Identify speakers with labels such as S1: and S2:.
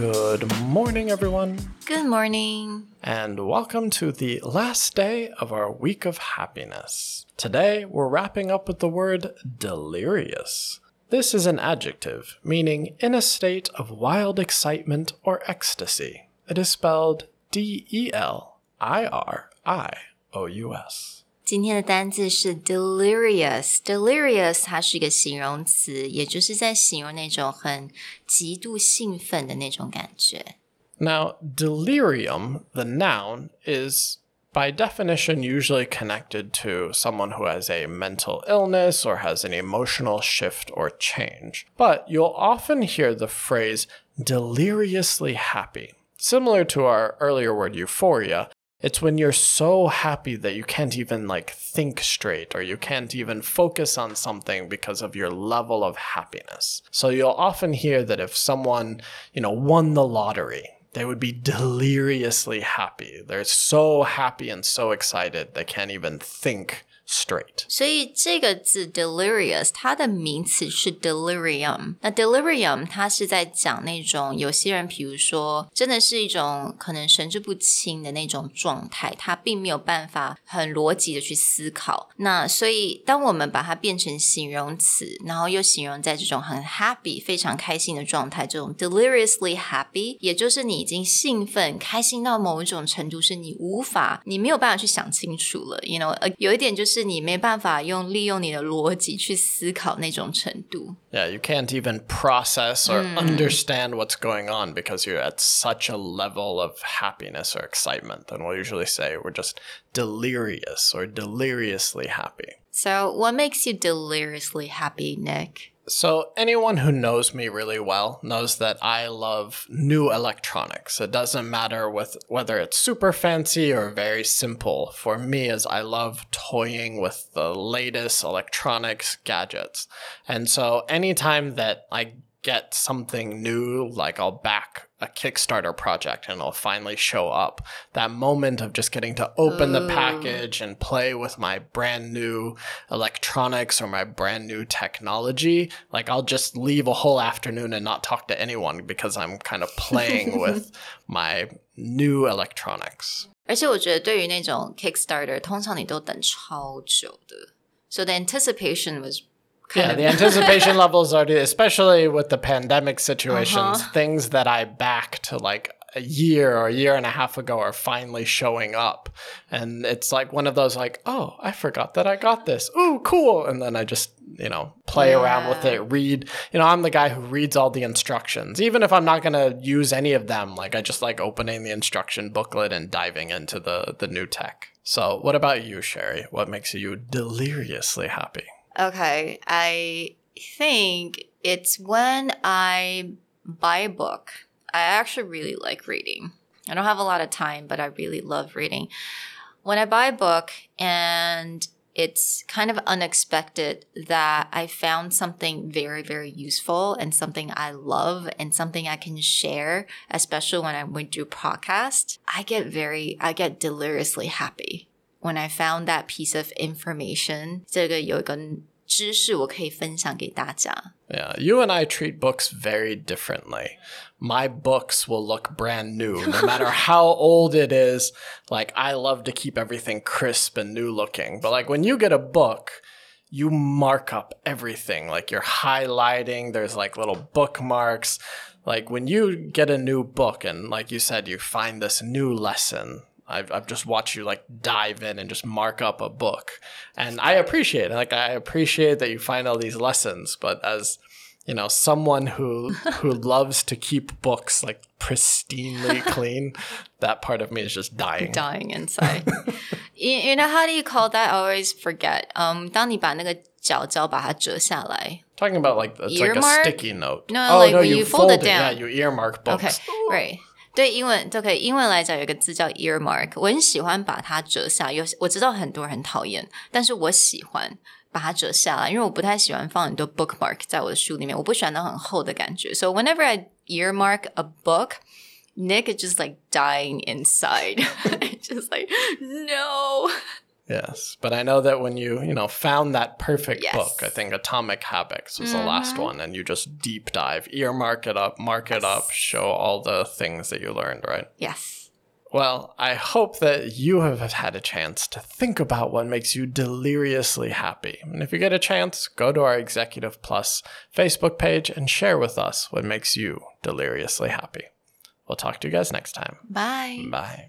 S1: Good morning, everyone,
S2: Good morning.
S1: and welcome to the last day of our week of happiness. Today, we're wrapping up with the word delirious. This is an adjective meaning in a state of wild excitement or ecstasy. It is spelled D E L I R I O U S.
S2: 今天的单字是 delirious。delirious 它是一个形容词，也就是在形容那种很极度兴奋的那种感觉。
S1: Now, delirium, the noun, is by definition usually connected to someone who has a mental illness or has an emotional shift or change. But you'll often hear the phrase deliriously happy. Similar to our earlier word euphoria, it's when you're so happy that you can't even like think straight or you can't even focus on something because of your level of happiness. So you'll often hear that if someone, you know, won the lottery, they would be deliriously happy. They're so happy and so excited they can't even think straight.
S2: 所以这个字 delirious，它的名词是 delirium。那 delirium 它是在讲那种有些人，比如说真的是一种可能神志不清的那种状态，他并没有办法很逻辑的去思考。那所以当我们把它变成形容词，然后又形容在这种很 happy、非常开心的状态，这种 deliriously happy，也就是你已经兴奋、开心到某一种程度，是你无法、你没有办法去想清楚了。You know，有一点就是你没办法用利用你的逻辑去思考那种程度。
S1: Yeah, you can't even process or understand what's going on because you're at such a level of happiness or excitement. And we'll usually say we're just delirious or deliriously happy.
S2: So, what makes you deliriously happy, Nick?
S1: So, anyone who knows me really well knows that I love new electronics. It doesn't matter with whether it's super fancy or very simple. For me, as I love toying with the latest electronics gadgets. And so, anytime that I get something new, like I'll back a Kickstarter project and it'll finally show up. That moment of just getting to open the package and play with my brand new electronics or my brand new technology, like I'll just leave a whole afternoon and not talk to anyone because I'm kind of playing with my new electronics.
S2: 而且我觉得对于那种 Kickstarter，通常你都等超久的，so the anticipation was kind
S1: yeah,
S2: of
S1: the anticipation levels are, especially with the pandemic situations,
S2: Uh-huh.
S1: things that I backed to like a year or a year and a half ago are finally showing up. And it's like one of those, like, oh, I forgot that I got this. Ooh, cool. And then I just, you know, play around with it, read. You know, I'm the guy who reads all the instructions. Even if I'm not going to use any of them, like, I just like opening the instruction booklet and diving into the, the new tech. So, what about you, Sherry? What makes you deliriously happy?
S2: Okay, I think it's when I buy a book. I actually really like reading. I don't have a lot of time, but I really love reading. When I buy a book and it's kind of unexpected that I found something very, very useful and something I love and something I can share, especially when I went through podcast, I get very, I get deliriously happy when I found that piece of information. 这个有一个知识我可以分享给大家。
S1: Yeah, you and I treat books very differently. My books will look brand new, no matter how old it is. Like, I love to keep everything crisp and new looking. But, like, when you get a book, you mark up everything. Like, you're highlighting, there's like little bookmarks. Like, when you get a new book, and like you said, you find this new lesson, I've, I've just watched you like dive in and just mark up a book. And I appreciate it. Like I appreciate that you find all these lessons, but as you know, someone who who loves to keep books like pristinely clean, that part of me is just dying.
S2: dying inside. you, you know how do you call that? I always forget. Um, 当你把那个角角把它折下来。
S1: Talking about like it's like a
S2: Earmark?
S1: sticky note.
S2: No,
S1: oh
S2: like
S1: no,
S2: when
S1: you,
S2: you fold it
S1: Yeah,
S2: down.
S1: you earmark books.
S2: OK，right， 对英文都可以。英文来讲有一个字叫 earmark，我很喜欢把它折下。有我知道很多人很讨厌，但是我喜欢把它折下来，因为我不太喜欢放很多 bookmark 在我的书里面，我不喜欢那很厚的感觉。So whenever I earmark a book. Nick is just like dying inside. just like, no.
S1: Yes, but I know that when you, you know, found that perfect
S2: Yes.
S1: book, I think Atomic Habits was the mm-hmm. last one, and you just deep dive, earmark it up, mark it up, show all the things that you learned, right?
S2: Yes.
S1: Well, I hope that you have had a chance to think about what makes you deliriously happy. And if you get a chance, go to our Executive Plus Facebook page and share with us what makes you deliriously happy. We'll talk to you guys next time.
S2: Bye.
S1: Bye.